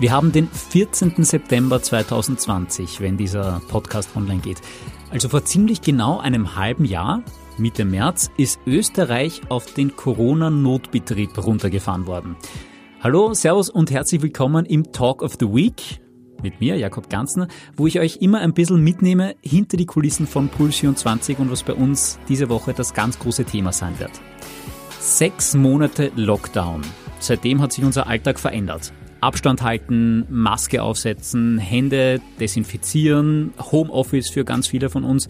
Wir haben den 14. September 2020, wenn dieser Podcast online geht. Also vor ziemlich genau einem halben Jahr, Mitte März, ist Österreich auf den Corona-Notbetrieb runtergefahren worden. Hallo, Servus und herzlich willkommen im Talk of the Week mit mir, Jakob Ganzner, wo ich euch immer ein bisschen mitnehme hinter die Kulissen von Puls 24 und was bei uns diese Woche das ganz große Thema sein wird. Sechs Monate Lockdown. Seitdem hat sich unser Alltag verändert. Abstand halten, Maske aufsetzen, Hände desinfizieren, Homeoffice für ganz viele von uns.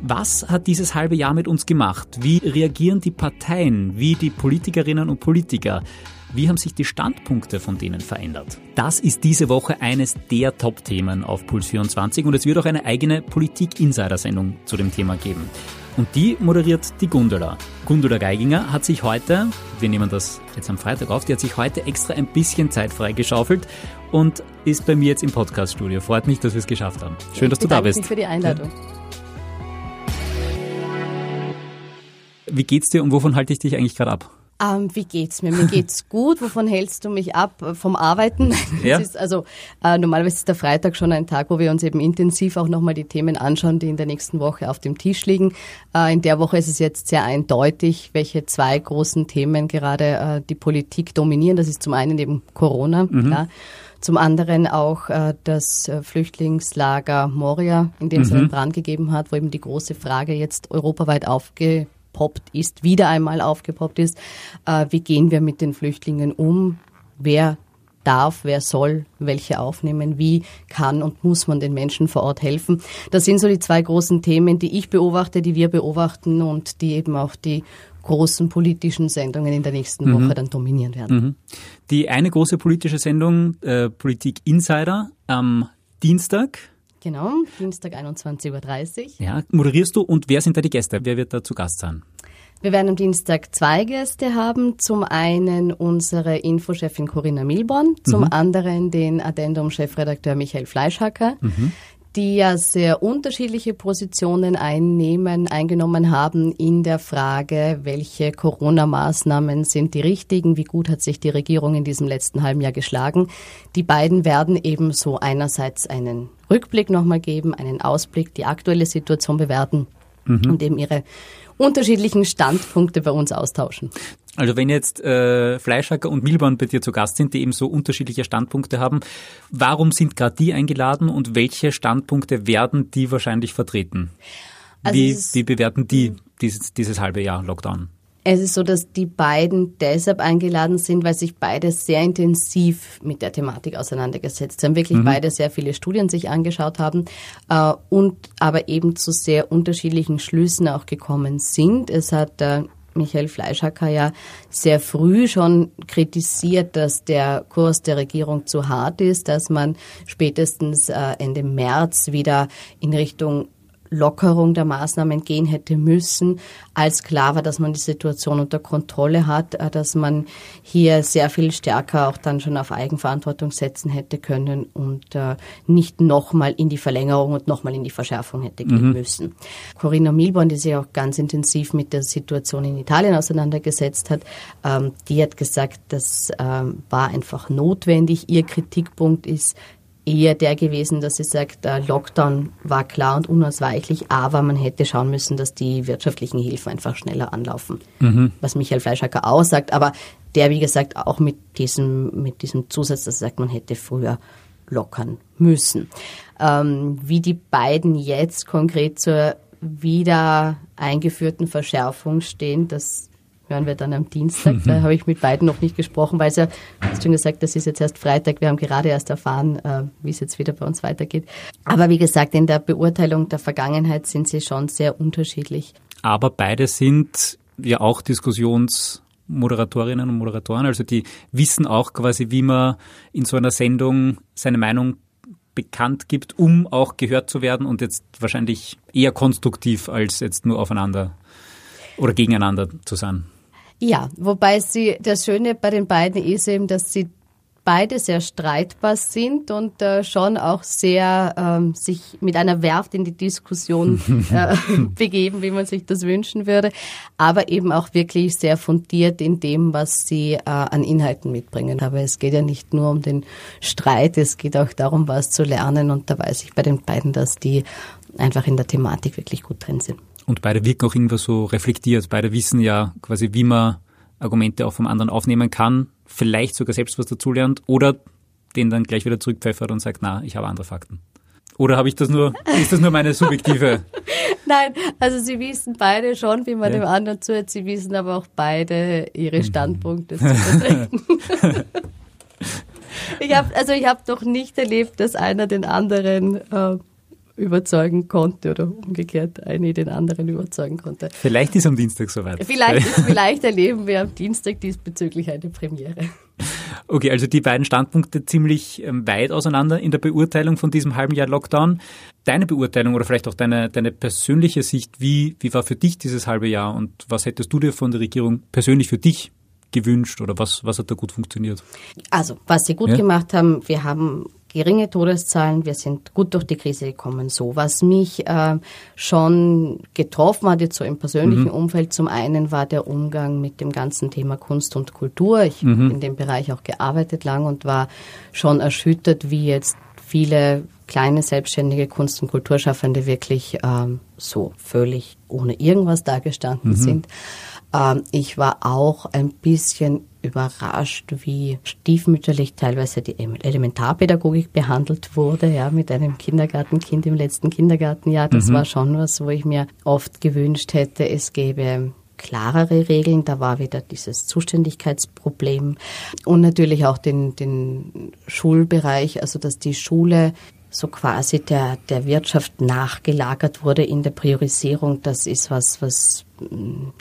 Was hat dieses halbe Jahr mit uns gemacht? Wie reagieren die Parteien, wie die Politikerinnen und Politiker? Wie haben sich die Standpunkte von denen verändert? Das ist diese Woche eines der Top-Themen auf Puls 24 und es wird auch eine eigene Politik-Insider-Sendung zu dem Thema geben. Und die moderiert die Gundula. Gundula Geiginger hat sich heute, wir nehmen das jetzt am Freitag auf, die hat sich heute extra ein bisschen Zeit freigeschaufelt und ist bei mir jetzt im Podcast-Studio. Freut mich, dass wir es geschafft haben. Schön, dass du da bist. Danke für die Einladung. Wie geht's dir und wovon halte ich dich eigentlich gerade ab? Ähm, wie geht's mir? Mir geht's gut. Wovon hältst du mich ab? Vom Arbeiten? Ja. Ist also äh, normalerweise ist der Freitag schon ein Tag, wo wir uns eben intensiv auch nochmal die Themen anschauen, die in der nächsten Woche auf dem Tisch liegen. Äh, in der Woche ist es jetzt sehr eindeutig, welche zwei großen Themen gerade äh, die Politik dominieren. Das ist zum einen eben Corona, Mhm. klar. Zum anderen auch äh, das äh, Flüchtlingslager Moria, in dem es Mhm. einen Brand gegeben hat, wo eben die große Frage jetzt europaweit aufgepoppt ist, wieder einmal aufgepoppt ist. Äh, wie gehen wir mit den Flüchtlingen um? Wer darf, wer soll welche aufnehmen? Wie kann und muss man den Menschen vor Ort helfen? Das sind so die zwei großen Themen, die ich beobachte, die wir beobachten und die eben auch die großen politischen Sendungen in der nächsten Woche dann dominieren werden. Die eine große politische Sendung, äh, Politik Insider, am Dienstag, Genau, Dienstag 21.30 Uhr. ja, moderierst du und wer sind da die Gäste? Wer wird da zu Gast sein? Wir werden am Dienstag zwei Gäste haben. Zum einen unsere Infochefin Corinna Milborn, zum anderen den Addendum-Chefredakteur Michael Fleischhacker, die ja sehr unterschiedliche Positionen einnehmen, eingenommen haben in der Frage, welche Corona-Maßnahmen sind die richtigen, wie gut hat sich die Regierung in diesem letzten halben Jahr geschlagen. Die beiden werden ebenso einerseits einen Rückblick nochmal geben, einen Ausblick, die aktuelle Situation bewerten und eben ihre unterschiedlichen Standpunkte bei uns austauschen. Also wenn jetzt äh, Fleischhacker und Milborn bei dir zu Gast sind, die eben so unterschiedliche Standpunkte haben, warum sind gerade die eingeladen und welche Standpunkte werden die wahrscheinlich vertreten? Also wie, ist- wie bewerten die dieses, dieses halbe Jahr Lockdown? Es ist so, dass die beiden deshalb eingeladen sind, weil sich beide sehr intensiv mit der Thematik auseinandergesetzt haben, wirklich beide sehr viele Studien sich angeschaut haben äh, und aber eben zu sehr unterschiedlichen Schlüssen auch gekommen sind. Es hat äh, Michael Fleischhacker ja sehr früh schon kritisiert, dass der Kurs der Regierung zu hart ist, dass man spätestens äh, Ende März wieder in Richtung Lockerung der Maßnahmen gehen hätte müssen, als klar war, dass man die Situation unter Kontrolle hat, äh, dass man hier sehr viel stärker auch dann schon auf Eigenverantwortung setzen hätte können und äh, nicht nochmal in die Verlängerung und nochmal in die Verschärfung hätte gehen müssen. Corinna Milborn, die sich auch ganz intensiv mit der Situation in Italien auseinandergesetzt hat, ähm, die hat gesagt, das ähm, war einfach notwendig. Ihr Kritikpunkt ist, eher der gewesen, dass sie sagt, der Lockdown war klar und unausweichlich, aber man hätte schauen müssen, dass die wirtschaftlichen Hilfen einfach schneller anlaufen. Was Michael Fleischhacker auch sagt, aber der, wie gesagt, auch mit diesem, mit diesem Zusatz, dass er sagt, man hätte früher lockern müssen. Ähm, wie die beiden jetzt konkret zur wieder eingeführten Verschärfung stehen, das hören wir dann am Dienstag. Da habe ich mit beiden noch nicht gesprochen, weil es ja, hast schon gesagt, das ist jetzt erst Freitag. Wir haben gerade erst erfahren, äh, wie es jetzt wieder bei uns weitergeht. Aber wie gesagt, in der Beurteilung der Vergangenheit sind sie schon sehr unterschiedlich. Aber beide sind ja auch Diskussionsmoderatorinnen und Moderatoren, also die wissen auch quasi, wie man in so einer Sendung seine Meinung bekannt gibt, um auch gehört zu werden und jetzt wahrscheinlich eher konstruktiv als jetzt nur aufeinander oder gegeneinander zu sein. Ja, wobei sie, das Schöne bei den beiden ist eben, dass sie beide sehr streitbar sind und äh, schon auch sehr ähm, sich mit einer Werft in die Diskussion äh, begeben, wie man sich das wünschen würde, aber eben auch wirklich sehr fundiert in dem, was sie äh, an Inhalten mitbringen. Aber es geht ja nicht nur um den Streit, es geht auch darum, was zu lernen und da weiß ich bei den beiden, dass die einfach in der Thematik wirklich gut drin sind. Und beide wirken auch irgendwo so reflektiert. Beide wissen ja quasi, wie man Argumente auch vom anderen aufnehmen kann, vielleicht sogar selbst was dazulernt oder den dann gleich wieder zurückpfeffert und sagt, na, ich habe andere Fakten. Oder habe ich das nur, ist das nur meine subjektive? Nein, also sie wissen beide schon, wie man ja. dem anderen zuhört. Sie wissen aber auch beide ihre mhm. Standpunkte zu vertreten. ich habe also ich habe doch nicht erlebt, dass einer den anderen äh, überzeugen konnte oder umgekehrt eine den anderen überzeugen konnte. Vielleicht ist am Dienstag soweit. Vielleicht, vielleicht erleben wir am Dienstag diesbezüglich eine Premiere. Okay, also die beiden Standpunkte ziemlich ähm, weit auseinander in der Beurteilung von diesem halben Jahr Lockdown. Deine Beurteilung oder vielleicht auch deine, deine persönliche Sicht, wie, wie war für dich dieses halbe Jahr und was hättest du dir von der Regierung persönlich für dich gewünscht oder was, was hat da gut funktioniert? Also, was sie gut ja? gemacht haben, wir haben geringe Todeszahlen, wir sind gut durch die Krise gekommen. So, was mich äh, schon getroffen hat, jetzt so im persönlichen mhm. Umfeld, zum einen war der Umgang mit dem ganzen Thema Kunst und Kultur. Ich mhm. habe in dem Bereich auch gearbeitet lang und war schon erschüttert, wie jetzt viele kleine selbstständige Kunst- und Kulturschaffende wirklich ähm, so völlig ohne irgendwas dagestanden mhm. sind. Ähm, ich war auch ein bisschen überrascht, wie stiefmütterlich teilweise die Elementarpädagogik behandelt wurde, ja, mit einem Kindergartenkind im letzten Kindergartenjahr. Das mhm. war schon was, wo ich mir oft gewünscht hätte, es gäbe klarere Regeln. Da war wieder dieses Zuständigkeitsproblem und natürlich auch den, den Schulbereich, also dass die Schule so quasi der, der Wirtschaft nachgelagert wurde in der Priorisierung. Das ist was, was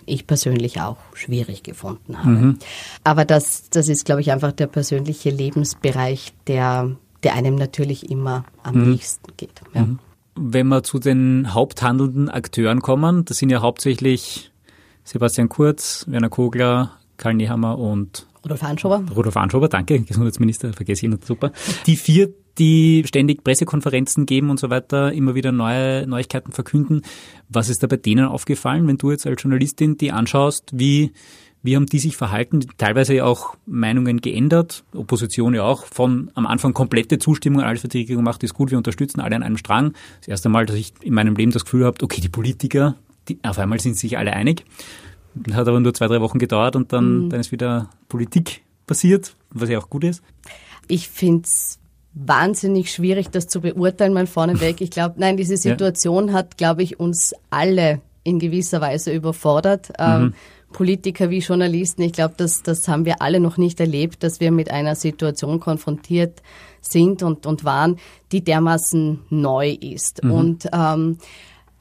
ich persönlich auch schwierig gefunden habe. Mhm. Aber das, das ist, glaube ich, einfach der persönliche Lebensbereich, der, der einem natürlich immer am mhm. nächsten geht. Ja. Mhm. Wenn wir zu den haupthandelnden Akteuren kommen, das sind ja hauptsächlich Sebastian Kurz, Werner Kogler, Karl Nehammer und Rudolf Anschober. Rudolf Anschober, danke, Gesundheitsminister, vergesse ich noch, super. Die vier die ständig Pressekonferenzen geben und so weiter, immer wieder neue Neuigkeiten verkünden. Was ist da bei denen aufgefallen, wenn du jetzt als Journalistin die anschaust? Wie, wie haben die sich verhalten? Teilweise auch Meinungen geändert, Opposition ja auch, von am Anfang komplette Zustimmung, alles, was die Regierung macht, ist gut, wir unterstützen alle an einem Strang. Das erste Mal, dass ich in meinem Leben das Gefühl habe, okay, die Politiker, die, auf einmal sind sich alle einig. Das hat aber nur zwei, drei Wochen gedauert und dann, mhm. dann ist wieder Politik passiert, was ja auch gut ist. Ich finde es wahnsinnig schwierig, das zu beurteilen, mal vorneweg. Ich glaube, nein, diese Situation ja. hat, glaube ich, uns alle in gewisser Weise überfordert. Ähm, mhm. Ähm, Politiker wie Journalisten, ich glaube, das, das haben wir alle noch nicht erlebt, dass wir mit einer Situation konfrontiert sind und, und waren, die dermaßen neu ist. Mhm. Und ähm,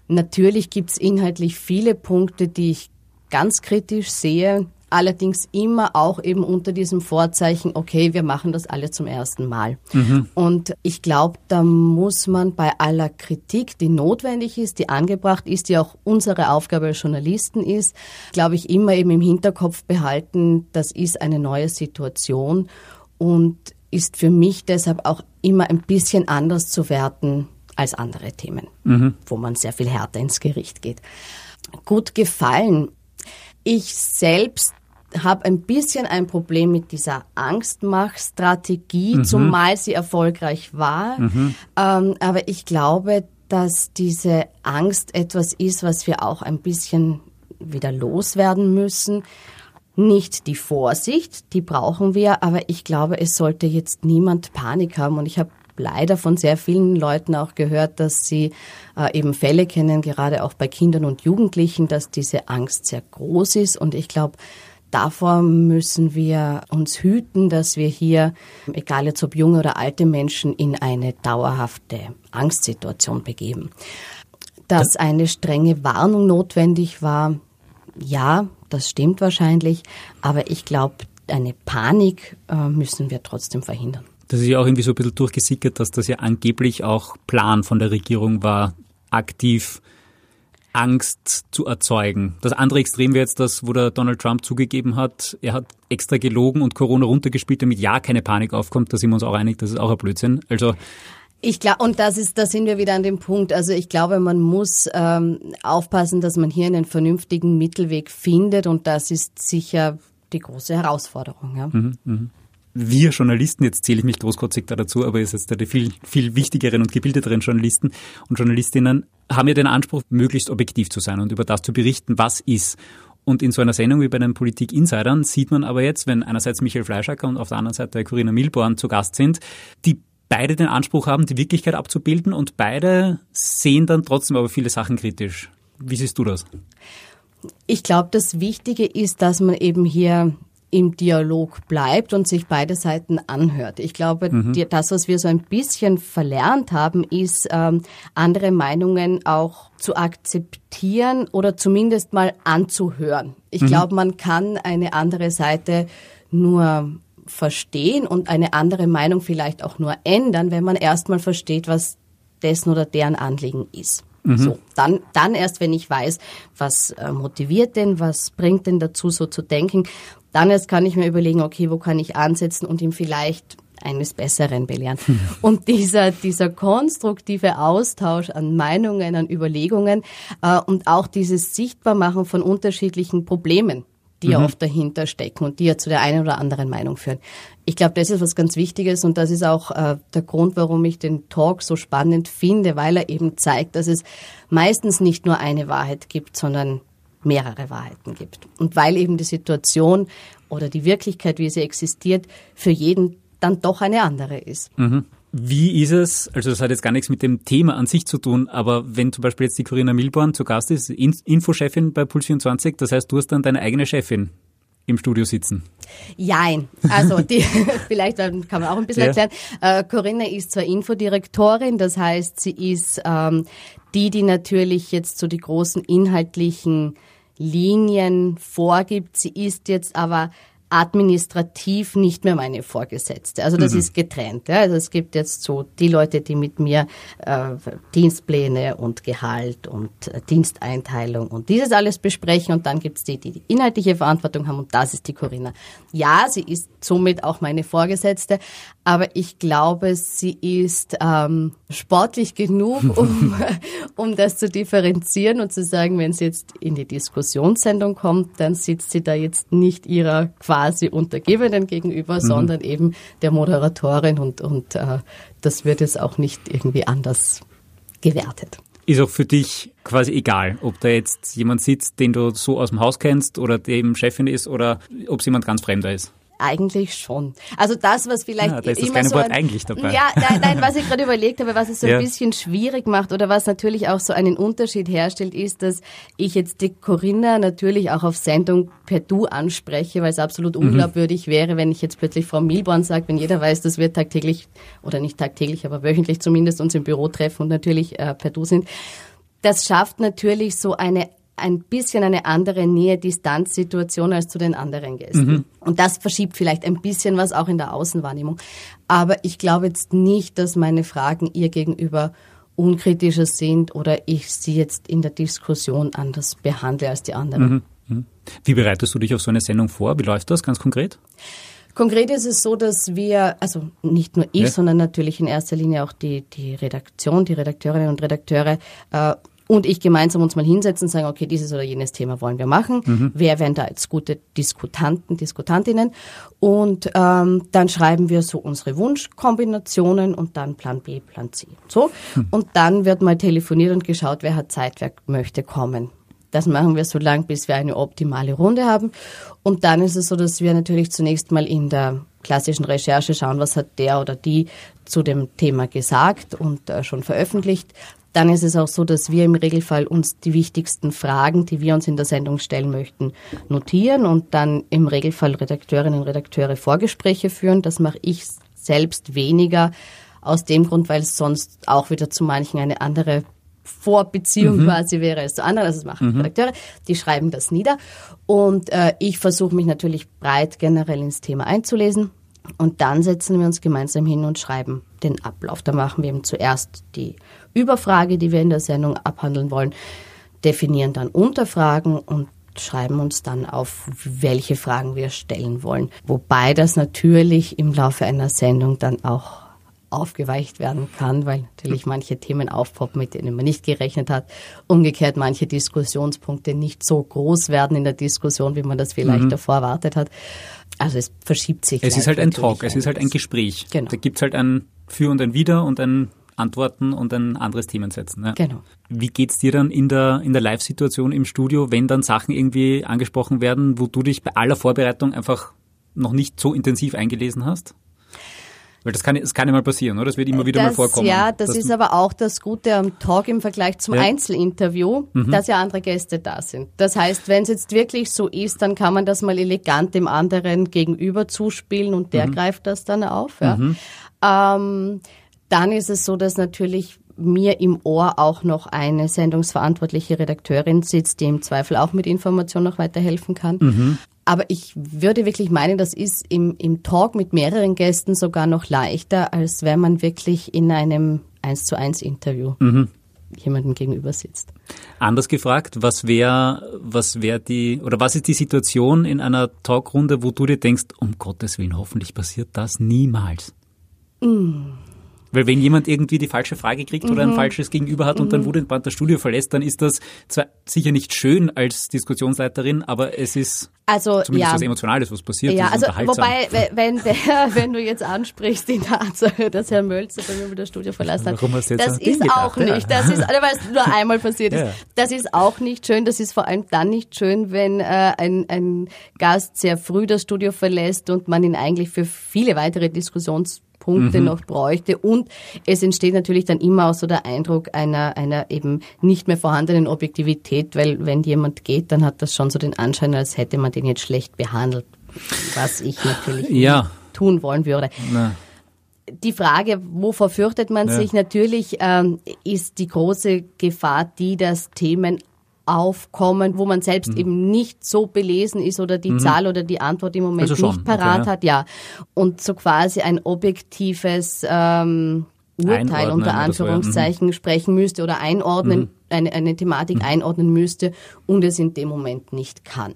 natürlich gibt's inhaltlich viele Punkte, die ich ganz kritisch sehe allerdings immer auch eben unter diesem Vorzeichen, okay, wir machen das alle zum ersten Mal. Mhm. Und ich glaube, da muss man bei aller Kritik, die notwendig ist, die angebracht ist, die auch unsere Aufgabe als Journalisten ist, glaube ich, immer eben im Hinterkopf behalten, das ist eine neue Situation und ist für mich deshalb auch immer ein bisschen anders zu werten als andere Themen, mhm. wo man sehr viel härter ins Gericht geht. Gut gefallen. Ich selbst habe ein bisschen ein Problem mit dieser Angstmachstrategie, mhm. zumal sie erfolgreich war. Mhm. Ähm, aber ich glaube, dass diese Angst etwas ist, was wir auch ein bisschen wieder loswerden müssen. Nicht die Vorsicht, die brauchen wir, aber ich glaube, es sollte jetzt niemand Panik haben. Und ich habe leider von sehr vielen Leuten auch gehört, dass sie äh, eben Fälle kennen, gerade auch bei Kindern und Jugendlichen, dass diese Angst sehr groß ist. Und ich glaube, Davor müssen wir uns hüten, dass wir hier, egal jetzt ob junge oder alte Menschen, in eine dauerhafte Angstsituation begeben. Dass eine strenge Warnung notwendig war, ja, das stimmt wahrscheinlich, aber ich glaube, eine Panik äh, müssen wir trotzdem verhindern. Das ist ja auch irgendwie so ein bisschen durchgesickert, dass das ja angeblich auch Plan von der Regierung war, aktiv Angst zu erzeugen. Das andere Extrem wäre jetzt das, wo der Donald Trump zugegeben hat, er hat extra gelogen und Corona runtergespielt, damit ja keine Panik aufkommt. Da sind wir uns auch einig, das ist auch ein Blödsinn. Also ich glaube, und das ist, da sind wir wieder an dem Punkt. Also ich glaube, man muss ähm, aufpassen, dass man hier einen vernünftigen Mittelweg findet und das ist sicher die große Herausforderung. Ja. Mhm, mh wir Journalisten, jetzt zähle ich mich großkotzig da dazu, aber ihr seid die viel, viel wichtigeren und gebildeteren Journalisten und Journalistinnen, haben ja den Anspruch, möglichst objektiv zu sein und über das zu berichten, was ist. Und in so einer Sendung wie bei den Politik-Insidern sieht man aber jetzt, wenn einerseits Michael Fleischacker und auf der anderen Seite Corinna Milborn zu Gast sind, die beide den Anspruch haben, die Wirklichkeit abzubilden und beide sehen dann trotzdem aber viele Sachen kritisch. Wie siehst du das? Ich glaube, das Wichtige ist, dass man eben hier im Dialog bleibt und sich beide Seiten anhört. Ich glaube, mhm. die, das, was wir so ein bisschen verlernt haben, ist, ähm, andere Meinungen auch zu akzeptieren oder zumindest mal anzuhören. Ich mhm. glaube, man kann eine andere Seite nur verstehen und eine andere Meinung vielleicht auch nur ändern, wenn man erstmal versteht, was dessen oder deren Anliegen ist. Mhm. So, dann, dann erst, wenn ich weiß, was äh, motiviert denn, was bringt denn dazu, so zu denken, dann erst kann ich mir überlegen, okay, wo kann ich ansetzen und ihm vielleicht eines Besseren belehren. Und dieser, dieser konstruktive Austausch an Meinungen, an Überlegungen äh, und auch dieses Sichtbarmachen von unterschiedlichen Problemen, die mhm. ja oft dahinter stecken und die ja zu der einen oder anderen Meinung führen. Ich glaube, das ist was ganz Wichtiges und das ist auch äh, der Grund, warum ich den Talk so spannend finde, weil er eben zeigt, dass es meistens nicht nur eine Wahrheit gibt, sondern mehrere Wahrheiten gibt. Und weil eben die Situation oder die Wirklichkeit, wie sie existiert, für jeden dann doch eine andere ist. Mhm. Wie ist es, also das hat jetzt gar nichts mit dem Thema an sich zu tun, aber wenn zum Beispiel jetzt die Corinna Milborn zu Gast ist, Infochefin bei Puls24, das heißt, du hast dann deine eigene Chefin im Studio sitzen? Jein. Also die, vielleicht kann man auch ein bisschen ja. erklären. Äh, Corinna ist zwar Infodirektorin, das heißt, sie ist ähm, die, die natürlich jetzt so die großen inhaltlichen Linien vorgibt. Sie ist jetzt aber administrativ nicht mehr meine Vorgesetzte. Also das mhm. ist getrennt. Ja. Also es gibt jetzt so die Leute, die mit mir äh, Dienstpläne und Gehalt und äh, Diensteinteilung und dieses alles besprechen und dann gibt es die, die die inhaltliche Verantwortung haben und das ist die Corinna. Ja, sie ist somit auch meine Vorgesetzte, aber ich glaube, sie ist ähm, sportlich genug, um, um das zu differenzieren und zu sagen, wenn sie jetzt in die Diskussionssendung kommt, dann sitzt sie da jetzt nicht ihrer quasi Untergebenen gegenüber, mhm. sondern eben der Moderatorin und, und äh, das wird jetzt auch nicht irgendwie anders gewertet. Ist auch für dich quasi egal, ob da jetzt jemand sitzt, den du so aus dem Haus kennst oder dem Chefin ist oder ob es jemand ganz Fremder ist. Eigentlich schon. Also das, was vielleicht ja, da ist das immer so Wort ein, eigentlich dabei. Ja, nein, nein, was ich gerade überlegt habe, was es so ja. ein bisschen schwierig macht oder was natürlich auch so einen Unterschied herstellt, ist, dass ich jetzt die Corinna natürlich auch auf Sendung per Du anspreche, weil es absolut mhm. unglaubwürdig wäre, wenn ich jetzt plötzlich Frau Milborn sage, wenn jeder weiß, dass wir tagtäglich oder nicht tagtäglich, aber wöchentlich zumindest uns im Büro treffen und natürlich äh, per Du sind. Das schafft natürlich so eine ein bisschen eine andere Nähe-Distanz-Situation als zu den anderen Gästen. Mhm. Und das verschiebt vielleicht ein bisschen was auch in der Außenwahrnehmung. Aber ich glaube jetzt nicht, dass meine Fragen ihr gegenüber unkritischer sind oder ich sie jetzt in der Diskussion anders behandle als die anderen. Mhm. Mhm. Wie bereitest du dich auf so eine Sendung vor? Wie läuft das ganz konkret? Konkret ist es so, dass wir, also nicht nur ich, ja. sondern natürlich in erster Linie auch die, die Redaktion, die Redakteurinnen und Redakteure äh, und ich gemeinsam uns mal hinsetzen und sagen, okay, dieses oder jenes Thema wollen wir machen. Mhm. Wer wären da jetzt gute Diskutanten, Diskutantinnen? Und ähm, dann schreiben wir so unsere Wunschkombinationen und dann Plan B, Plan C. So. Mhm. Und dann wird mal telefoniert und geschaut, wer hat Zeit, wer möchte kommen. Das machen wir so lang, bis wir eine optimale Runde haben. Und dann ist es so, dass wir natürlich zunächst mal in der klassischen Recherche schauen, was hat der oder die zu dem Thema gesagt und äh, schon veröffentlicht, dann ist es auch so, dass wir im Regelfall uns die wichtigsten Fragen, die wir uns in der Sendung stellen möchten, notieren und dann im Regelfall Redakteurinnen und Redakteure Vorgespräche führen. Das mache ich selbst weniger aus dem Grund, weil es sonst auch wieder zu manchen eine andere Vorbeziehung mhm. quasi wäre als zu anderen. Also das machen mhm. Redakteure, die schreiben das nieder. Und äh, ich versuche mich natürlich breit generell ins Thema einzulesen. Und dann setzen wir uns gemeinsam hin und schreiben den Ablauf. Da machen wir eben zuerst die Überfrage, die wir in der Sendung abhandeln wollen. definieren dann Unterfragen und schreiben uns dann auf, welche Fragen wir stellen wollen. Wobei das natürlich im Laufe einer Sendung dann auch aufgeweicht werden kann, weil natürlich manche Themen aufpoppen, mit denen man nicht gerechnet hat. Umgekehrt manche Diskussionspunkte nicht so groß werden in der Diskussion, wie man das vielleicht mhm. davor erwartet hat. Also es verschiebt sich. Es ist halt ein Talk, es ist halt ein Gespräch. Genau. Da gibt es halt ein Für und ein Wider und ein Antworten und ein anderes Themen setzen. Ja. Genau. Wie geht's dir dann in der, in der Live-Situation im Studio, wenn dann Sachen irgendwie angesprochen werden, wo du dich bei aller Vorbereitung einfach noch nicht so intensiv eingelesen hast? Weil das kann, das kann ja mal passieren, oder? Das wird immer wieder das, mal vorkommen. Ja, das ist aber auch das Gute am Talk im Vergleich zum ja. Einzelinterview, mhm. dass ja andere Gäste da sind. Das heißt, wenn es jetzt wirklich so ist, dann kann man das mal elegant dem anderen gegenüber zuspielen und der mhm. greift das dann auf. Ja. Mhm. Ähm, dann ist es so, dass natürlich mir im Ohr auch noch eine sendungsverantwortliche Redakteurin sitzt, die im Zweifel auch mit Informationen noch weiterhelfen kann. Mhm. Aber ich würde wirklich meinen, das ist im, im Talk mit mehreren Gästen sogar noch leichter, als wenn man wirklich in einem 1 zu 1 Interview mhm. jemandem gegenüber sitzt. Anders gefragt, was wäre, was wäre die, oder was ist die Situation in einer Talkrunde, wo du dir denkst, um Gottes Willen, hoffentlich passiert das niemals? Mm. Weil wenn jemand irgendwie die falsche Frage kriegt oder ein mhm. falsches Gegenüber hat und mhm. dann wutentbrannt das Studio verlässt, dann ist das zwar sicher nicht schön als Diskussionsleiterin, aber es ist also, zumindest ja. was Emotionales, was passiert. Ja, also wobei, wenn, der, wenn du jetzt ansprichst, die Tatsache, dass Herr Mölzer bei mir das Studio verlassen hat, Warum hast du jetzt das ist auch gedacht? nicht, das ist, weil es nur einmal passiert ist, ja. das ist auch nicht schön, das ist vor allem dann nicht schön, wenn äh, ein, ein Gast sehr früh das Studio verlässt und man ihn eigentlich für viele weitere Diskussions Punkte mhm. noch bräuchte. Und es entsteht natürlich dann immer auch so der Eindruck einer, einer eben nicht mehr vorhandenen Objektivität, weil wenn jemand geht, dann hat das schon so den Anschein, als hätte man den jetzt schlecht behandelt, was ich natürlich ja. tun wollen würde. Na die Frage, wovor fürchtet man ja. sich? Natürlich ähm, ist die große Gefahr die, dass Themen aufkommen, wo man selbst mhm. eben nicht so belesen ist oder die mhm. Zahl oder die Antwort im Moment also nicht parat okay, ja. hat, ja. Und so quasi ein objektives ähm, Urteil einordnen unter Anführungszeichen so, ja. mhm. sprechen müsste oder einordnen, mhm. eine, eine Thematik mhm. einordnen müsste und es in dem Moment nicht kann.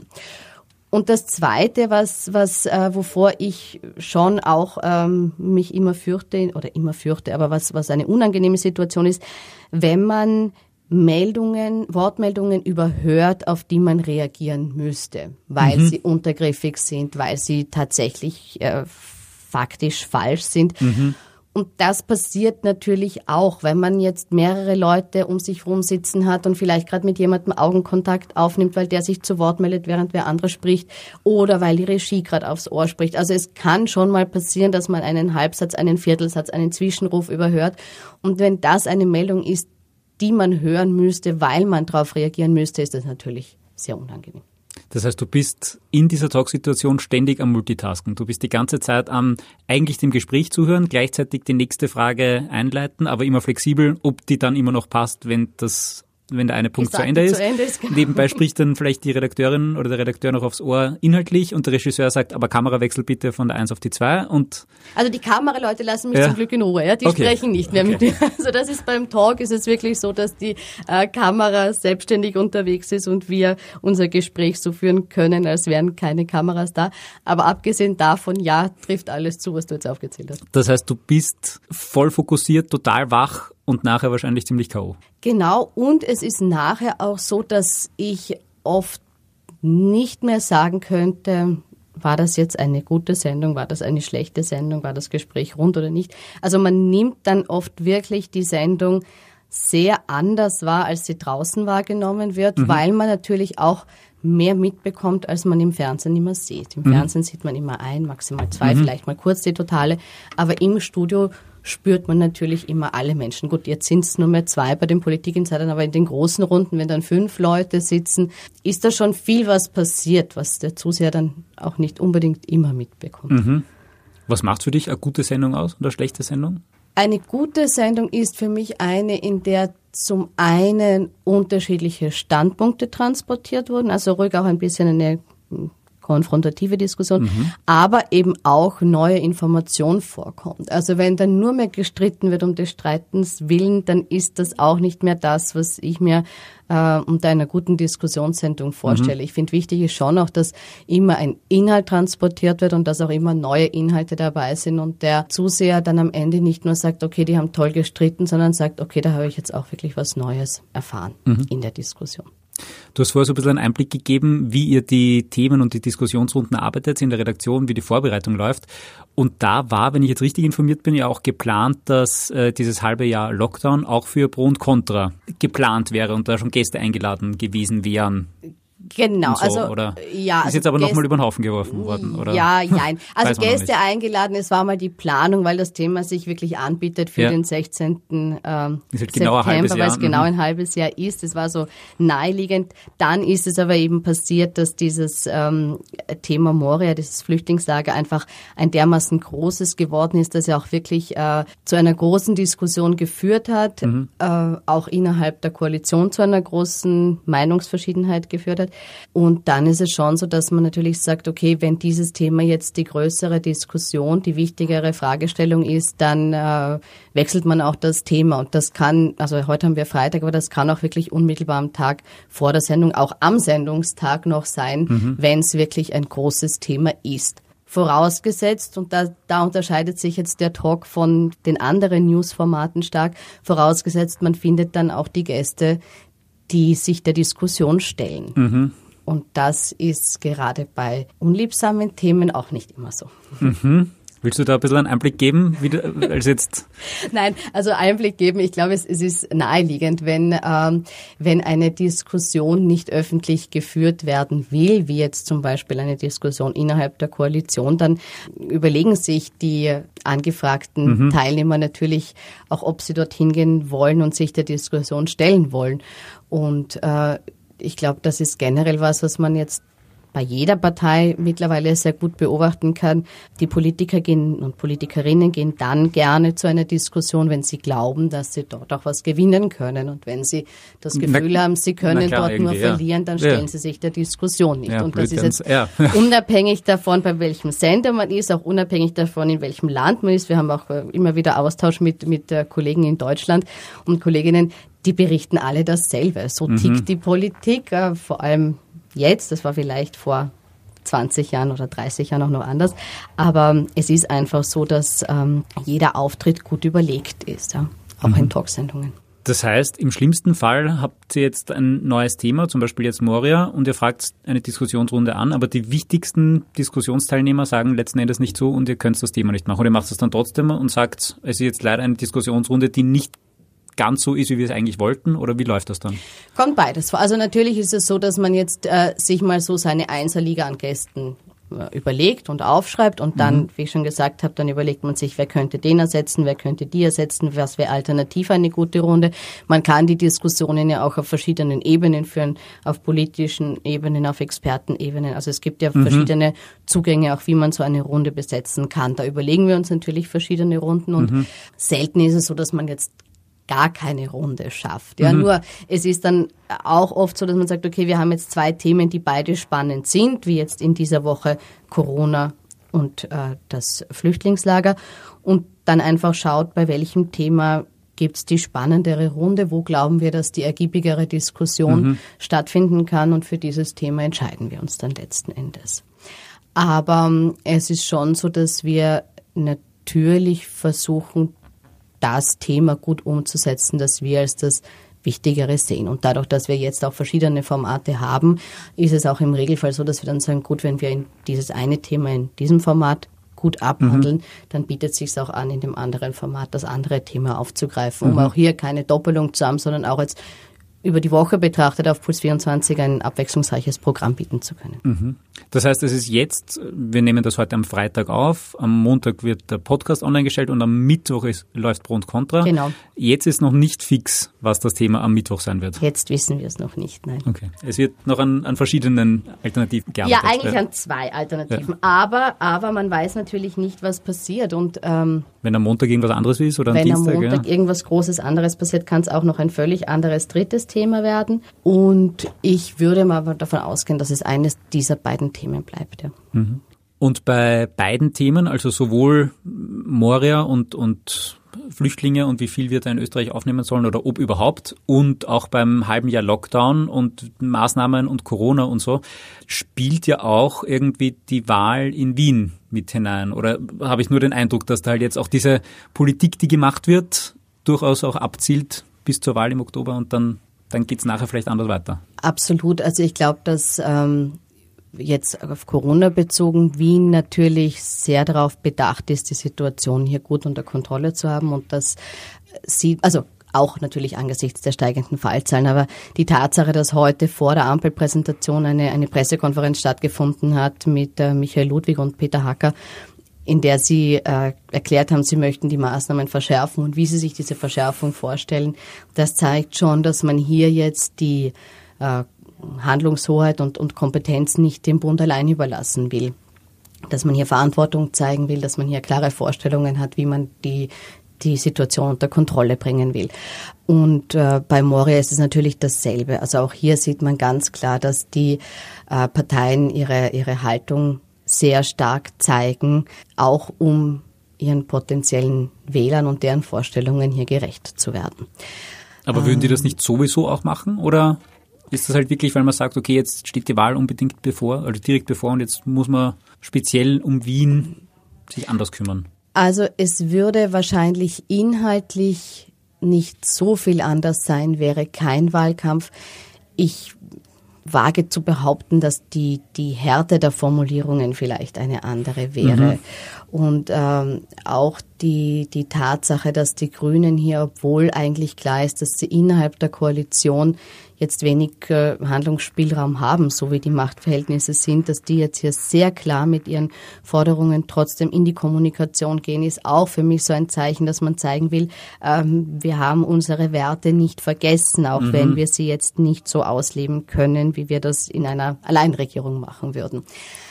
Und das Zweite, was, was, äh, wovor ich schon auch ähm, mich immer fürchte oder immer fürchte, aber was, was eine unangenehme Situation ist, wenn man Meldungen, Wortmeldungen überhört, auf die man reagieren müsste, weil mhm. sie untergriffig sind, weil sie tatsächlich äh, faktisch falsch sind. Mhm. Und das passiert natürlich auch, wenn man jetzt mehrere Leute um sich herum sitzen hat und vielleicht gerade mit jemandem Augenkontakt aufnimmt, weil der sich zu Wort meldet, während wer andere spricht, oder weil die Regie gerade aufs Ohr spricht. Also es kann schon mal passieren, dass man einen Halbsatz, einen Viertelsatz, einen Zwischenruf überhört. Und wenn das eine Meldung ist, die man hören müsste, weil man darauf reagieren müsste, ist das natürlich sehr unangenehm. Das heißt, du bist in dieser Talksituation ständig am Multitasken. Du bist die ganze Zeit am eigentlich dem Gespräch zuhören, gleichzeitig die nächste Frage einleiten, aber immer flexibel, ob die dann immer noch passt, wenn das wenn der eine Punkt zu Ende ist. Zu Ende ist genau. Nebenbei spricht dann vielleicht die Redakteurin oder der Redakteur noch aufs Ohr inhaltlich und der Regisseur sagt, aber Kamerawechsel bitte von der 1 auf die 2 und Also die Kameraleute lassen mich ja. zum Glück in Ruhe, ja? die okay. sprechen nicht mehr okay. mit mir. Also das ist beim Talk ist es wirklich so, dass die äh, Kamera selbstständig unterwegs ist und wir unser Gespräch so führen können, als wären keine Kameras da. Aber abgesehen davon, ja, trifft alles zu, was du jetzt aufgezählt hast. Das heißt, du bist voll fokussiert, total wach und nachher wahrscheinlich ziemlich K.O. Genau, und es ist nachher auch so, dass ich oft nicht mehr sagen könnte, war das jetzt eine gute Sendung, war das eine schlechte Sendung, war das Gespräch rund oder nicht. Also man nimmt dann oft wirklich die Sendung sehr anders wahr, als sie draußen wahrgenommen wird, mhm. weil man natürlich auch mehr mitbekommt, als man im Fernsehen immer sieht. Im mhm. Fernsehen sieht man immer ein, maximal zwei, mhm. vielleicht mal kurz die totale, aber im Studio spürt man natürlich immer alle Menschen. Gut, jetzt sind es nur mehr zwei bei den Politikinsidern, aber in den großen Runden, wenn dann fünf Leute sitzen, ist da schon viel was passiert, was der Zuseher dann auch nicht unbedingt immer mitbekommt. Mhm. Was macht für dich eine gute Sendung aus und eine schlechte Sendung? Eine gute Sendung ist für mich eine, in der zum einen unterschiedliche Standpunkte transportiert wurden, also ruhig auch ein bisschen eine konfrontative Diskussion, mhm. aber eben auch neue Information vorkommt. Also wenn dann nur mehr gestritten wird um des Streitens willen, dann ist das auch nicht mehr das, was ich mir äh, unter einer guten Diskussionssendung vorstelle. Mhm. Ich finde wichtig ist schon auch, dass immer ein Inhalt transportiert wird und dass auch immer neue Inhalte dabei sind und der Zuseher dann am Ende nicht nur sagt, okay, die haben toll gestritten, sondern sagt, okay, da habe ich jetzt auch wirklich was Neues erfahren mhm. in der Diskussion. Du hast vorher so ein bisschen einen Einblick gegeben, wie ihr die Themen und die Diskussionsrunden arbeitet in der Redaktion, wie die Vorbereitung läuft. Und da war, wenn ich jetzt richtig informiert bin, ja auch geplant, dass äh, dieses halbe Jahr Lockdown auch für Pro und Contra geplant wäre und da schon Gäste eingeladen gewesen wären. Genau, so, also oder ja, ist jetzt aber nochmal über den Haufen geworfen worden, oder? Ja, nein. Also Gäste eingeladen, es war mal die Planung, weil das Thema sich wirklich anbietet für ja. den 16. Ähm, halt genau September, weil es genau mhm. ein halbes Jahr ist. Es war so naheliegend. Dann ist es aber eben passiert, dass dieses ähm, Thema Moria, dieses Flüchtlingslager einfach ein dermaßen großes geworden ist, dass er auch wirklich äh, zu einer großen Diskussion geführt hat, mhm. äh, auch innerhalb der Koalition zu einer großen Meinungsverschiedenheit geführt hat. Und dann ist es schon so, dass man natürlich sagt, okay, wenn dieses Thema jetzt die größere Diskussion, die wichtigere Fragestellung ist, dann äh, wechselt man auch das Thema. Und das kann, also heute haben wir Freitag, aber das kann auch wirklich unmittelbar am Tag vor der Sendung, auch am Sendungstag noch sein, mhm. wenn es wirklich ein großes Thema ist. Vorausgesetzt, und da, da unterscheidet sich jetzt der Talk von den anderen Newsformaten stark, vorausgesetzt, man findet dann auch die Gäste, die sich der Diskussion stellen. Mhm. Und das ist gerade bei unliebsamen Themen auch nicht immer so. Mhm. Willst du da ein bisschen einen Einblick geben, wie du, als jetzt? Nein, also Einblick geben, ich glaube, es, es ist naheliegend, wenn, ähm, wenn eine Diskussion nicht öffentlich geführt werden will, wie jetzt zum Beispiel eine Diskussion innerhalb der Koalition, dann überlegen sich die angefragten mhm. Teilnehmer natürlich auch, ob sie dorthin gehen wollen und sich der Diskussion stellen wollen. Und äh, ich glaube, das ist generell was, was man jetzt bei jeder Partei mittlerweile sehr gut beobachten kann. Die Politiker gehen und Politikerinnen gehen dann gerne zu einer Diskussion, wenn sie glauben, dass sie dort auch was gewinnen können. Und wenn sie das Gefühl na, haben, sie können klar, dort nur verlieren, dann stellen ja. sie sich der Diskussion nicht. Ja, und das ist jetzt ja. unabhängig davon, bei welchem Sender man ist, auch unabhängig davon, in welchem Land man ist. Wir haben auch äh, immer wieder Austausch mit, mit äh, Kollegen in Deutschland und Kolleginnen, die berichten alle dasselbe. So tickt mhm. die Politik, äh, vor allem jetzt, das war vielleicht vor 20 Jahren oder 30 Jahren auch noch anders. Aber es ist einfach so, dass ähm, jeder Auftritt gut überlegt ist, ja? auch mhm. in Talksendungen. Das heißt, im schlimmsten Fall habt ihr jetzt ein neues Thema, zum Beispiel jetzt Moria, und ihr fragt eine Diskussionsrunde an, aber die wichtigsten Diskussionsteilnehmer sagen letzten Endes nicht so und ihr könnt das Thema nicht machen. Oder ihr macht es dann trotzdem und sagt, es ist jetzt leider eine Diskussionsrunde, die nicht ganz so ist, wie wir es eigentlich wollten? Oder wie läuft das dann? Kommt beides vor. Also natürlich ist es so, dass man jetzt äh, sich mal so seine Einserliga an Gästen äh, überlegt und aufschreibt und dann, mhm. wie ich schon gesagt habe, dann überlegt man sich, wer könnte den ersetzen, wer könnte die ersetzen, was wäre alternativ eine gute Runde. Man kann die Diskussionen ja auch auf verschiedenen Ebenen führen, auf politischen Ebenen, auf Expertenebenen. Also es gibt ja mhm. verschiedene Zugänge, auch wie man so eine Runde besetzen kann. Da überlegen wir uns natürlich verschiedene Runden und mhm. selten ist es so, dass man jetzt gar keine Runde schafft. Ja, mhm. nur es ist dann auch oft so, dass man sagt, okay, wir haben jetzt zwei Themen, die beide spannend sind, wie jetzt in dieser Woche Corona und äh, das Flüchtlingslager und dann einfach schaut, bei welchem Thema gibt es die spannendere Runde, wo glauben wir, dass die ergiebigere Diskussion mhm. stattfinden kann und für dieses Thema entscheiden wir uns dann letzten Endes. Aber ähm, es ist schon so, dass wir natürlich versuchen, das Thema gut umzusetzen, das wir als das Wichtigere sehen. Und dadurch, dass wir jetzt auch verschiedene Formate haben, ist es auch im Regelfall so, dass wir dann sagen, gut, wenn wir in dieses eine Thema in diesem Format gut abhandeln, mhm. dann bietet es sich auch an, in dem anderen Format das andere Thema aufzugreifen, um mhm. auch hier keine Doppelung zu haben, sondern auch als über die Woche betrachtet auf Puls 24 ein abwechslungsreiches Programm bieten zu können. Mhm. Das heißt, es ist jetzt, wir nehmen das heute am Freitag auf, am Montag wird der Podcast online gestellt und am Mittwoch ist, läuft Pro und Contra. Genau. Jetzt ist noch nicht fix, was das Thema am Mittwoch sein wird. Jetzt wissen wir es noch nicht, nein. Okay. Es wird noch an, an verschiedenen Alternativen gearbeitet. Ja, eigentlich an zwei Alternativen. Ja. Aber, aber man weiß natürlich nicht, was passiert. Und ähm, Wenn am Montag irgendwas anderes ist oder am Wenn Dienstag? am Montag ja. irgendwas Großes anderes passiert, kann es auch noch ein völlig anderes drittes Thema werden. Und ich würde mal davon ausgehen, dass es eines dieser beiden Themen bleibt. Ja. Und bei beiden Themen, also sowohl Moria und, und Flüchtlinge und wie viel wir da in Österreich aufnehmen sollen oder ob überhaupt und auch beim halben Jahr Lockdown und Maßnahmen und Corona und so, spielt ja auch irgendwie die Wahl in Wien mit hinein. Oder habe ich nur den Eindruck, dass da halt jetzt auch diese Politik, die gemacht wird, durchaus auch abzielt bis zur Wahl im Oktober und dann, dann geht's nachher vielleicht anders weiter. Absolut. Also ich glaube, dass ähm, jetzt auf Corona bezogen Wien natürlich sehr darauf bedacht ist, die Situation hier gut unter Kontrolle zu haben und dass sie, also auch natürlich angesichts der steigenden Fallzahlen. Aber die Tatsache, dass heute vor der Ampelpräsentation eine, eine Pressekonferenz stattgefunden hat mit äh, Michael Ludwig und Peter Hacker, in der sie äh, erklärt haben, sie möchten die Maßnahmen verschärfen und wie sie sich diese Verschärfung vorstellen, das zeigt schon, dass man hier jetzt die äh, Handlungshoheit und, und Kompetenz nicht dem Bund allein überlassen will. Dass man hier Verantwortung zeigen will, dass man hier klare Vorstellungen hat, wie man die, die Situation unter Kontrolle bringen will. Und äh, bei Moria ist es natürlich dasselbe. Also auch hier sieht man ganz klar, dass die äh, Parteien ihre, ihre Haltung sehr stark zeigen, auch um ihren potenziellen Wählern und deren Vorstellungen hier gerecht zu werden. Aber würden die das nicht sowieso auch machen oder ist das halt wirklich, weil man sagt, okay, jetzt steht die Wahl unbedingt bevor, also direkt bevor und jetzt muss man speziell um Wien sich anders kümmern? Also es würde wahrscheinlich inhaltlich nicht so viel anders sein, wäre kein Wahlkampf. Ich wage zu behaupten, dass die, die Härte der Formulierungen vielleicht eine andere wäre. Mhm. Und ähm, auch die, die Tatsache, dass die Grünen hier, obwohl eigentlich klar ist, dass sie innerhalb der Koalition jetzt wenig äh, Handlungsspielraum haben, so wie die Machtverhältnisse sind, dass die jetzt hier sehr klar mit ihren Forderungen trotzdem in die Kommunikation gehen, ist auch für mich so ein Zeichen, dass man zeigen will, ähm, wir haben unsere Werte nicht vergessen, auch mhm. wenn wir sie jetzt nicht so ausleben können, wie wir das in einer Alleinregierung machen würden.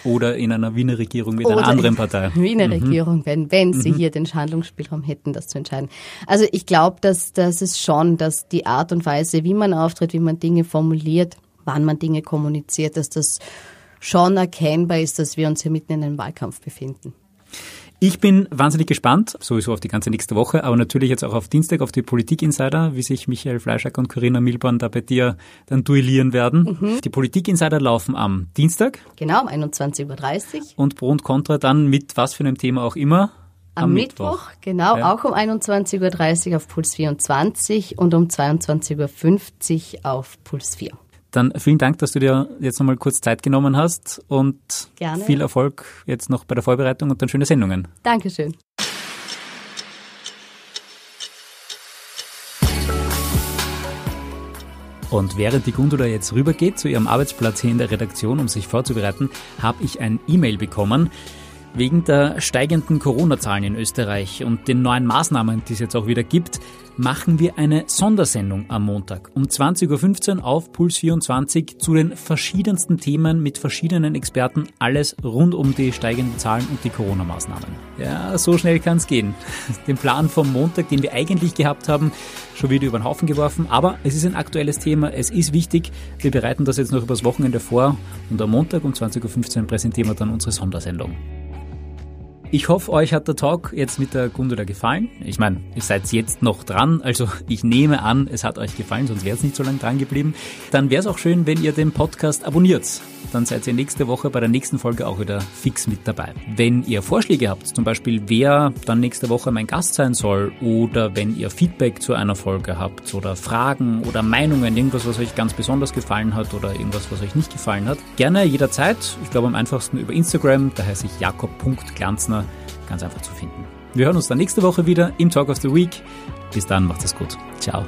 Oder in einer Wiener Regierung mit Oder einer anderen Partei. Wiener mhm. Regierung, wenn, wenn sie mhm. hier den Handlungsspielraum hätten, das zu entscheiden. Also ich glaube, dass das ist schon, dass die Art und Weise, wie man auftritt, wie man Dinge formuliert, wann man Dinge kommuniziert, dass das schon erkennbar ist, dass wir uns hier mitten in einem Wahlkampf befinden. Ich bin wahnsinnig gespannt, sowieso auf die ganze nächste Woche, aber natürlich jetzt auch auf Dienstag auf die Politik-Insider, wie sich Michael Fleischack und Corinna Milborn da bei dir dann duellieren werden. Mhm. Die Politik-Insider laufen am Dienstag. Genau, um 21.30 Uhr. Und Pro und Contra dann mit was für einem Thema auch immer. Am, am Mittwoch, Mittwoch, genau, ja. auch um 21.30 Uhr auf Puls 24 und um 22.50 Uhr auf Puls 4. Dann vielen Dank, dass du dir jetzt nochmal kurz Zeit genommen hast und Gerne. viel Erfolg jetzt noch bei der Vorbereitung und dann schöne Sendungen. Dankeschön. Und während die Gundula jetzt rübergeht zu ihrem Arbeitsplatz hier in der Redaktion, um sich vorzubereiten, habe ich ein E-Mail bekommen Wegen der steigenden Corona-Zahlen in Österreich und den neuen Maßnahmen, die es jetzt auch wieder gibt, machen wir eine Sondersendung am Montag um 20.15 Uhr auf Puls 24 zu den verschiedensten Themen mit verschiedenen Experten. Alles rund um die steigenden Zahlen und die Corona-Maßnahmen. Ja, so schnell kann es gehen. Den Plan vom Montag, den wir eigentlich gehabt haben, schon wieder über den Haufen geworfen. Aber es ist ein aktuelles Thema, es ist wichtig. Wir bereiten das jetzt noch übers Wochenende vor und am Montag um 20.15 Uhr präsentieren wir dann unsere Sondersendung. Ich hoffe, euch hat der Talk jetzt mit der Gundula gefallen. Ich meine, ihr seid jetzt noch dran, also ich nehme an, es hat euch gefallen, sonst wäre es nicht so lange dran geblieben. Dann wäre es auch schön, wenn ihr den Podcast abonniert. Dann seid ihr nächste Woche bei der nächsten Folge auch wieder fix mit dabei. Wenn ihr Vorschläge habt, zum Beispiel wer dann nächste Woche mein Gast sein soll oder wenn ihr Feedback zu einer Folge habt oder Fragen oder Meinungen, irgendwas, was euch ganz besonders gefallen hat oder irgendwas, was euch nicht gefallen hat, gerne jederzeit. Ich glaube am einfachsten über Instagram, da heiße ich jakob.glanzner ganz einfach zu finden. Wir hören uns dann nächste Woche wieder im Talk of the Week. Bis dann, macht es gut. Ciao.